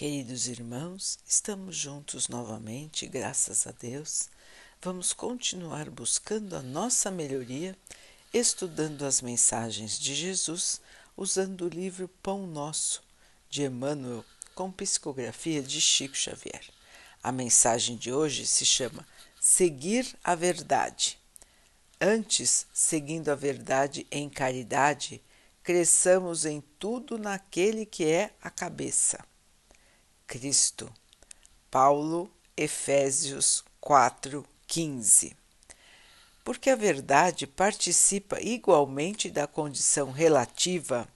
Queridos irmãos, estamos juntos novamente, graças a Deus. Vamos continuar buscando a nossa melhoria, estudando as mensagens de Jesus, usando o livro Pão Nosso, de Emmanuel, com psicografia de Chico Xavier. A mensagem de hoje se chama Seguir a Verdade. Antes, seguindo a verdade em caridade, cresçamos em tudo naquele que é a cabeça Cristo. Paulo, Efésios 4:15. Porque a verdade participa igualmente da condição relativa,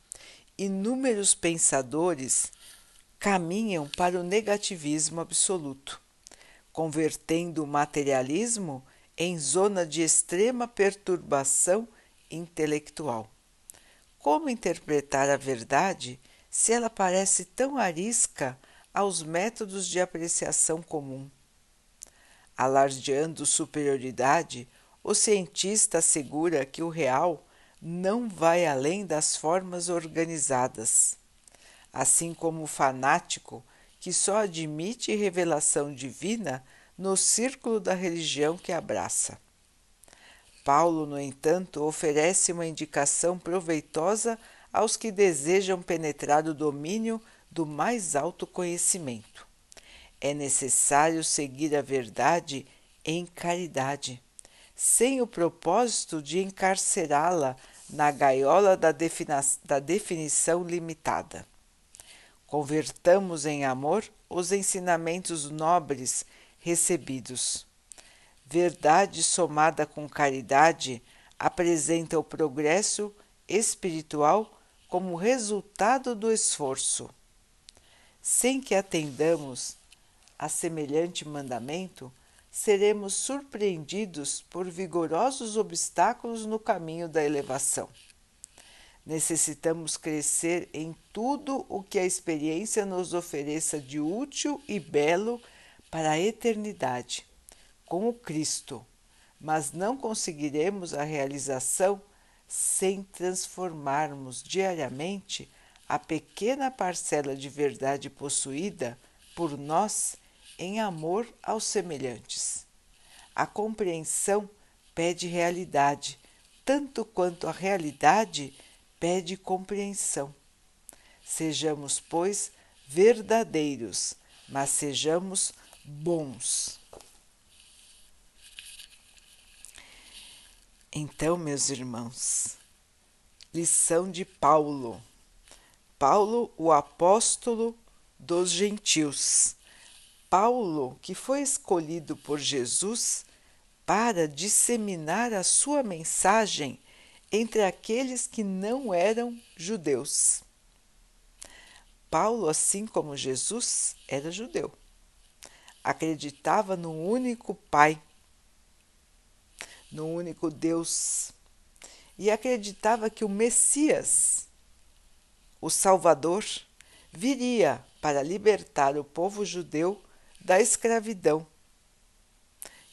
inúmeros pensadores caminham para o negativismo absoluto, convertendo o materialismo em zona de extrema perturbação intelectual. Como interpretar a verdade se ela parece tão arisca aos métodos de apreciação comum. Alardeando superioridade, o cientista assegura que o real não vai além das formas organizadas, assim como o fanático que só admite revelação divina no círculo da religião que abraça. Paulo, no entanto, oferece uma indicação proveitosa aos que desejam penetrar o domínio do mais alto conhecimento. É necessário seguir a verdade em caridade, sem o propósito de encarcerá-la na gaiola da, da definição limitada. Convertamos em amor os ensinamentos nobres recebidos. Verdade somada com caridade apresenta o progresso espiritual como resultado do esforço sem que atendamos a semelhante mandamento, seremos surpreendidos por vigorosos obstáculos no caminho da elevação. Necessitamos crescer em tudo o que a experiência nos ofereça de útil e belo para a eternidade, com o Cristo, mas não conseguiremos a realização sem transformarmos diariamente a pequena parcela de verdade possuída por nós em amor aos semelhantes. A compreensão pede realidade, tanto quanto a realidade pede compreensão. Sejamos, pois, verdadeiros, mas sejamos bons. Então, meus irmãos, lição de Paulo. Paulo, o apóstolo dos gentios. Paulo, que foi escolhido por Jesus para disseminar a sua mensagem entre aqueles que não eram judeus. Paulo, assim como Jesus, era judeu. Acreditava no único Pai, no único Deus, e acreditava que o Messias o Salvador viria para libertar o povo judeu da escravidão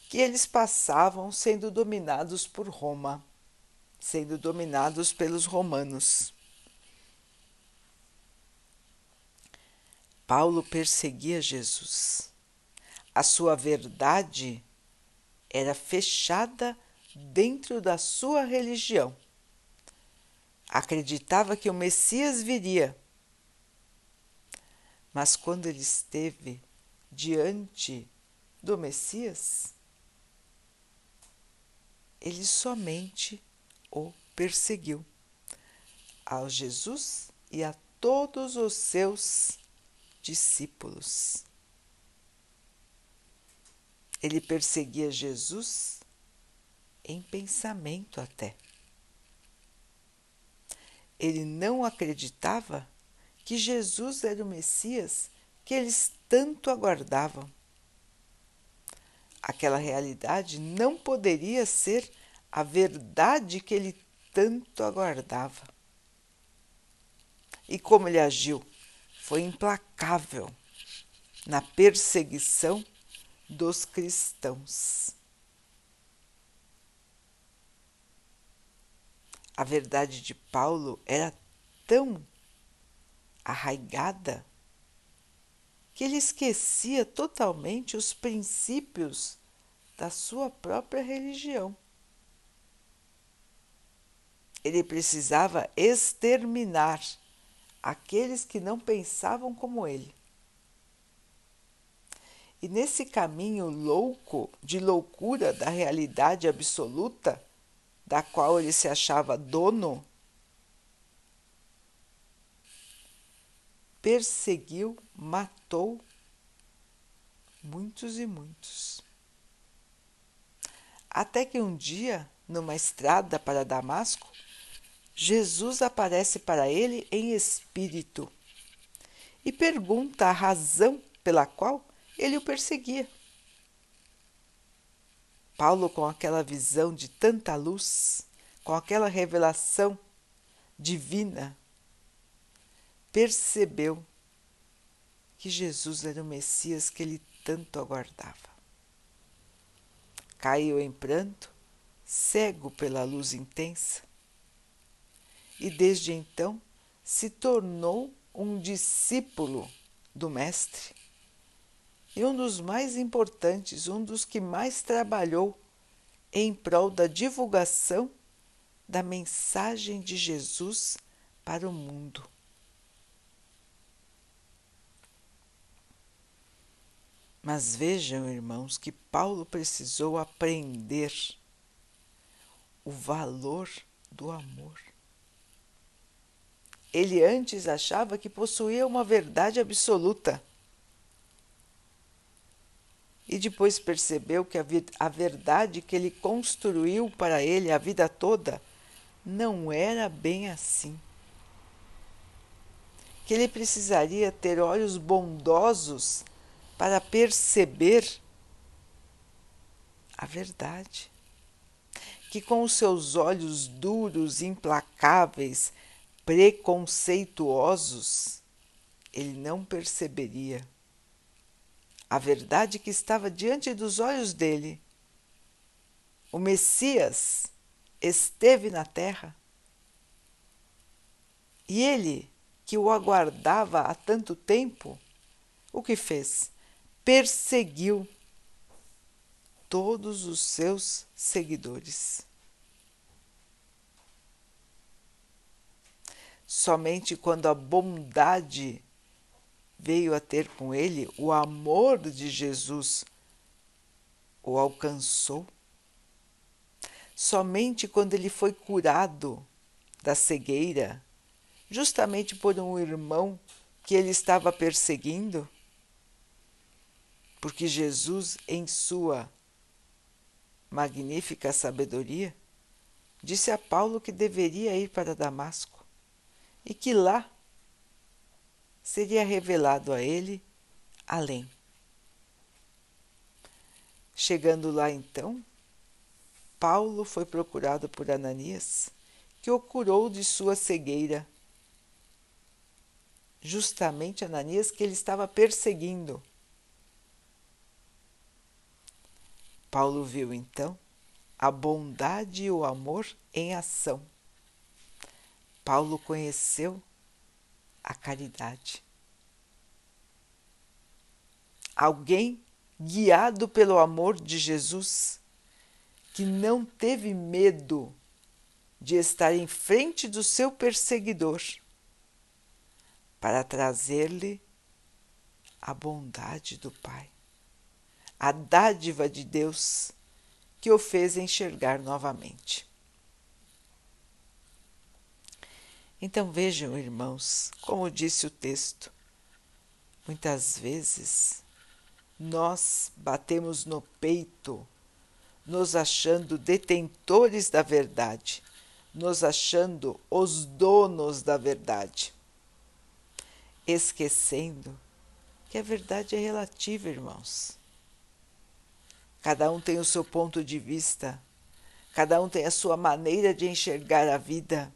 que eles passavam sendo dominados por Roma, sendo dominados pelos romanos. Paulo perseguia Jesus. A sua verdade era fechada dentro da sua religião acreditava que o Messias viria. Mas quando ele esteve diante do Messias, ele somente o perseguiu ao Jesus e a todos os seus discípulos. Ele perseguia Jesus em pensamento até ele não acreditava que Jesus era o Messias que eles tanto aguardavam. Aquela realidade não poderia ser a verdade que ele tanto aguardava. E como ele agiu? Foi implacável na perseguição dos cristãos. A verdade de Paulo era tão arraigada que ele esquecia totalmente os princípios da sua própria religião. Ele precisava exterminar aqueles que não pensavam como ele. E nesse caminho louco de loucura da realidade absoluta, da qual ele se achava dono, perseguiu, matou muitos e muitos. Até que um dia, numa estrada para Damasco, Jesus aparece para ele em espírito e pergunta a razão pela qual ele o perseguia. Paulo, com aquela visão de tanta luz, com aquela revelação divina, percebeu que Jesus era o Messias que ele tanto aguardava. Caiu em pranto, cego pela luz intensa, e desde então se tornou um discípulo do Mestre e um dos mais importantes, um dos que mais trabalhou em prol da divulgação da mensagem de Jesus para o mundo. Mas vejam, irmãos, que Paulo precisou aprender o valor do amor. Ele antes achava que possuía uma verdade absoluta. E depois percebeu que a, verdade que ele construiu para ele a vida toda não era bem assim. Que ele precisaria ter olhos bondosos para perceber a verdade. Que com os seus olhos duros, implacáveis, preconceituosos, ele não perceberia a verdade que estava diante dos olhos dele. O Messias esteve na terra e ele, que o aguardava há tanto tempo, o que fez? perseguiu todos os seus seguidores. Somente quando a bondade veio a ter com ele, o amor de Jesus o alcançou. Somente quando ele foi curado da cegueira, justamente por um irmão que ele estava perseguindo, porque Jesus, em sua magnífica sabedoria, disse a Paulo que deveria ir para Damasco e que lá seria revelado a ele além. Chegando lá então, Paulo foi procurado por Ananias, que o curou de sua cegueira. Justamente Ananias que ele estava perseguindo. Paulo viu então a bondade e o amor em ação. Paulo conheceu a caridade. Alguém guiado pelo amor de Jesus, que não teve medo de estar em frente do seu perseguidor para trazer-lhe a bondade do Pai a dádiva de Deus que o fez enxergar novamente. Então vejam, irmãos, como disse o texto, muitas vezes nós batemos no peito, nos achando detentores da verdade, nos achando os donos da verdade, esquecendo que a verdade é relativa, irmãos. Cada um tem o seu ponto de vista, cada um tem a sua maneira de enxergar a vida.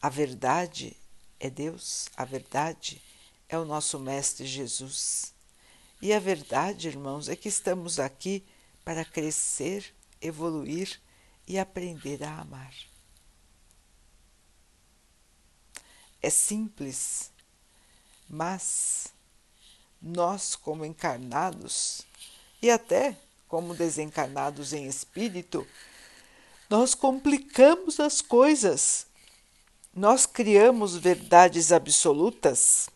A verdade é Deus, a verdade é o nosso Mestre Jesus. E a verdade, irmãos, é que estamos aqui para crescer, evoluir e aprender a amar. É simples, Mas nós, como encarnados e até como desencarnados em espírito, nós complicamos as coisas. Nós criamos verdades absolutas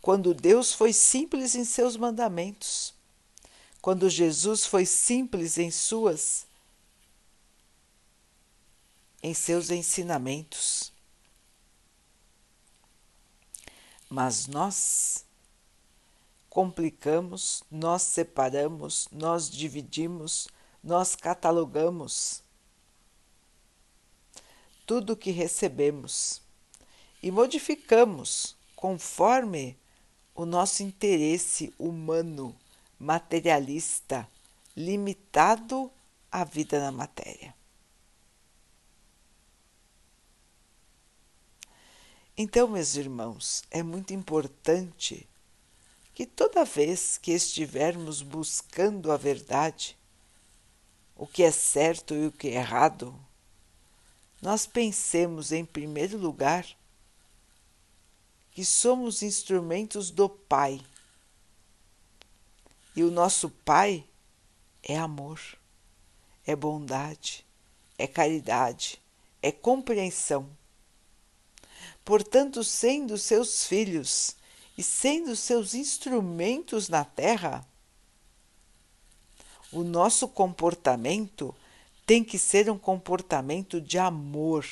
quando Deus foi simples em seus mandamentos, quando Jesus foi simples em suas em seus ensinamentos. Mas nós complicamos, nós separamos, nós dividimos, nós catalogamos tudo que recebemos e modificamos conforme o nosso interesse humano, materialista, limitado à vida na matéria. Então, meus irmãos, é muito importante que toda vez que estivermos buscando a verdade, o que é certo e o que é errado, nós pensemos em primeiro lugar que somos instrumentos do Pai. E o nosso Pai é amor, é bondade, é caridade, é compreensão Portanto, sendo seus filhos e sendo seus instrumentos na terra, o nosso comportamento tem que ser um comportamento de amor,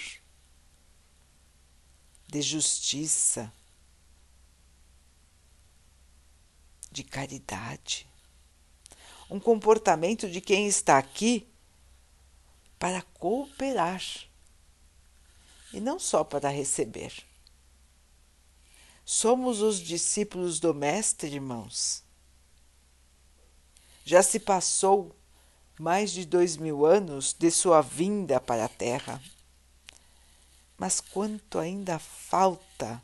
de justiça, de caridade. Um comportamento de quem está aqui para cooperar e não só para receber. Somos os discípulos do Mestre, irmãos. Já se passou mais de dois mil anos de sua vinda para a Terra. Mas quanto ainda falta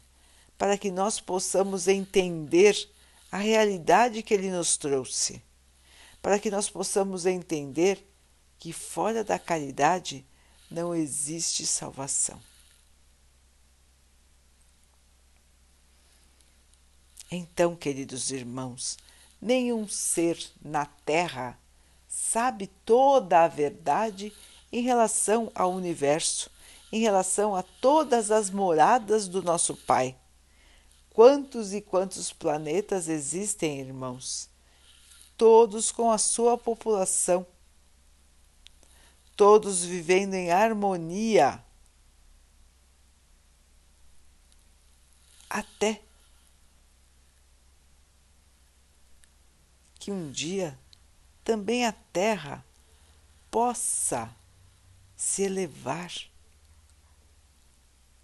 para que nós possamos entender a realidade que ele nos trouxe, para que nós possamos entender que fora da caridade não existe salvação. Então, queridos irmãos, nenhum ser na Terra sabe toda a verdade em relação ao universo, em relação a todas as moradas do nosso Pai. Quantos e quantos planetas existem, irmãos? Todos com a sua população, todos vivendo em harmonia. Até que um dia também a Terra possa se elevar,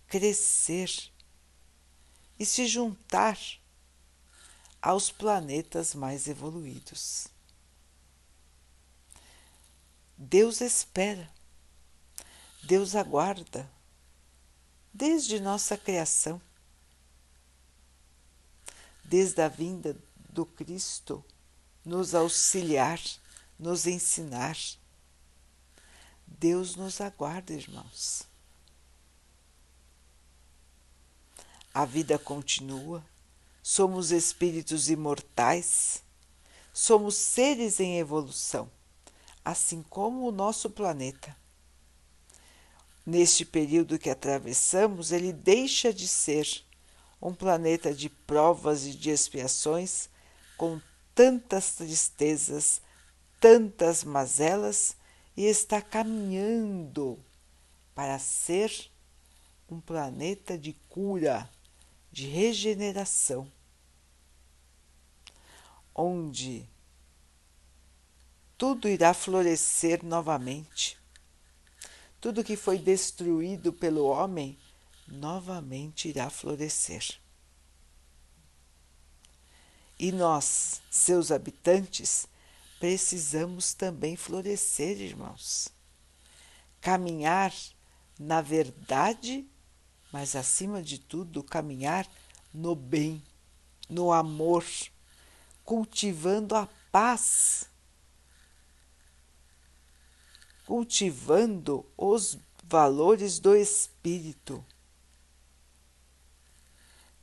crescer e se juntar aos planetas mais evoluídos. Deus espera, Deus aguarda, desde nossa criação, desde a vinda do Cristo nos auxiliar, nos ensinar. Deus nos aguarda, irmãos. A vida continua, somos espíritos imortais, somos seres em evolução, assim como o nosso planeta. Neste período que atravessamos, ele deixa de ser um planeta de provas e de expiações com tantas tristezas, tantas mazelas e está caminhando para ser um planeta de cura, de regeneração, onde tudo irá florescer novamente. Tudo que foi destruído pelo homem novamente irá florescer. E nós, seus habitantes, precisamos também florescer, irmãos. Caminhar na verdade, mas acima de tudo, caminhar no bem, no amor, cultivando a paz, cultivando os valores do espírito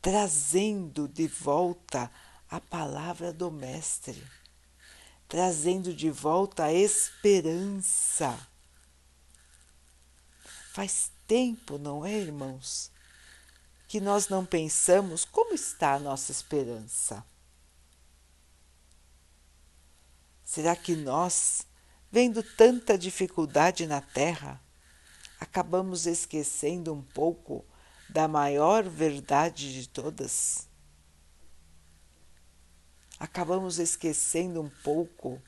trazendo de volta a palavra do Mestre, trazendo de volta a esperança. Faz tempo, não é, irmãos, que nós não pensamos como está a nossa esperança. Será que nós, vendo tanta dificuldade na Terra, acabamos esquecendo um pouco da maior verdade de todas? Acabamos esquecendo um pouco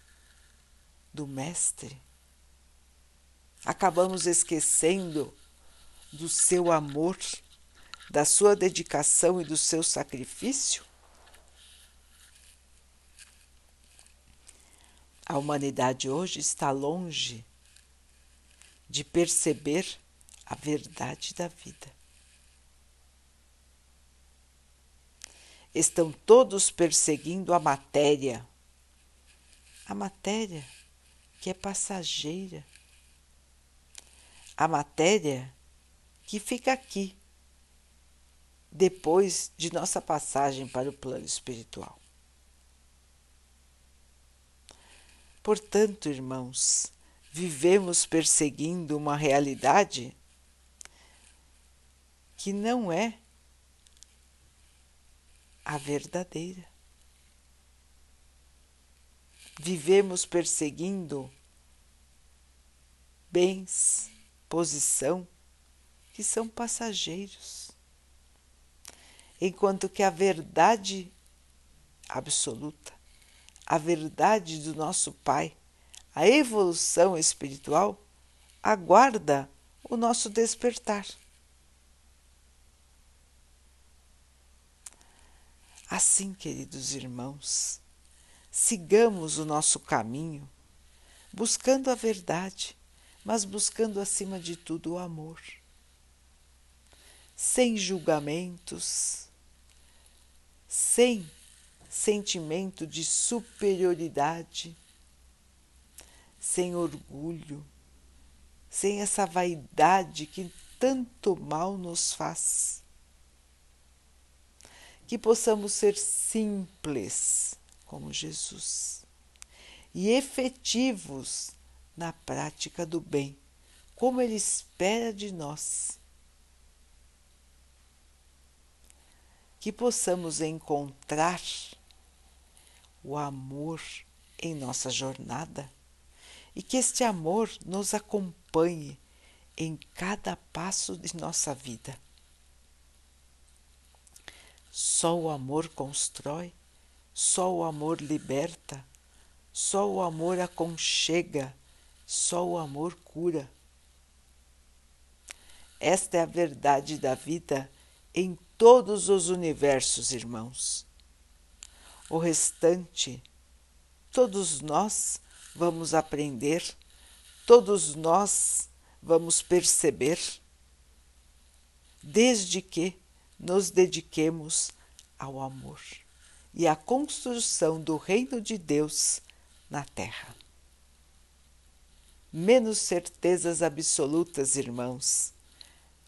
do Mestre? Acabamos esquecendo do seu amor, da sua dedicação e do seu sacrifício? A humanidade hoje está longe de perceber a verdade da vida. Estão todos perseguindo a matéria, a matéria que é passageira, a matéria que fica aqui depois de nossa passagem para o plano espiritual. Portanto, irmãos, vivemos perseguindo uma realidade que não é a verdadeira. Vivemos perseguindo bens, posição, que são passageiros, enquanto que a verdade absoluta a verdade do nosso Pai, a evolução espiritual, aguarda o nosso despertar. Assim, queridos irmãos, sigamos o nosso caminho, buscando a verdade, mas buscando acima de tudo o amor. Sem julgamentos, sem sentimento de superioridade, sem orgulho, sem essa vaidade que tanto mal nos faz. Que possamos ser simples como Jesus e efetivos na prática do bem, como Ele espera de nós. Que possamos encontrar o amor em nossa jornada e que este amor nos acompanhe em cada passo de nossa vida. Só o amor constrói, só o amor liberta, só o amor aconchega, só o amor cura. Esta é a verdade da vida em todos os universos, irmãos. O restante, todos nós vamos aprender, todos nós vamos perceber, desde que nos dediquemos ao amor e à construção do reino de Deus na terra. Menos certezas absolutas, irmãos,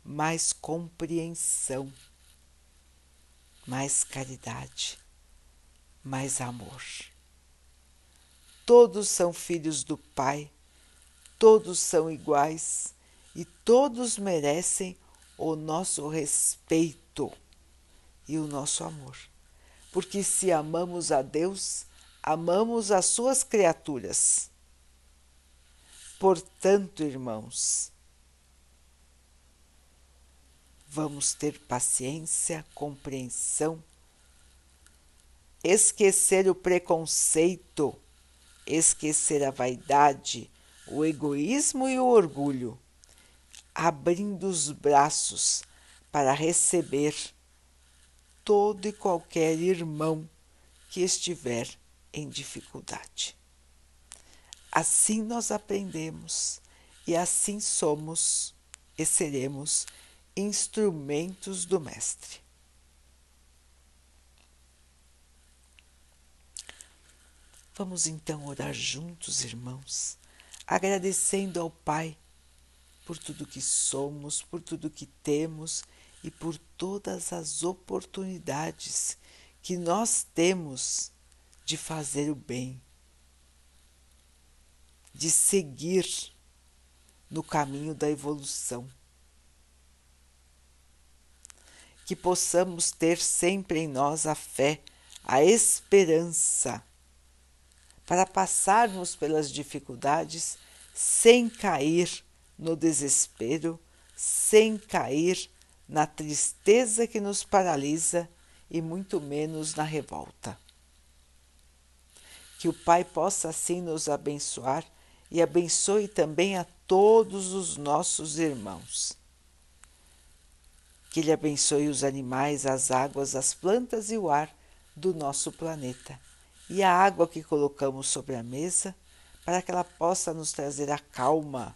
mais compreensão, mais caridade mais amor. Todos são filhos do Pai, todos são iguais e todos merecem o nosso respeito e o nosso amor. Porque se amamos a Deus, amamos as suas criaturas. Portanto, irmãos, vamos ter paciência, compreensão esquecer o preconceito, esquecer a vaidade, o egoísmo e o orgulho, abrindo os braços para receber todo e qualquer irmão que estiver em dificuldade. Assim nós aprendemos e assim somos e seremos instrumentos do Mestre. Vamos então orar juntos, irmãos, agradecendo ao Pai por tudo que somos, por tudo que temos e por todas as oportunidades que nós temos de fazer o bem, de seguir no caminho da evolução. Que possamos ter sempre em nós a fé, a esperança, para passarmos pelas dificuldades sem cair no desespero, sem cair na tristeza que nos paralisa e muito menos na revolta. Que o Pai possa assim nos abençoar e abençoe também a todos os nossos irmãos. Que Ele abençoe os animais, as águas, as plantas e o ar do nosso planeta e a água que colocamos sobre a mesa para que ela possa nos trazer a calma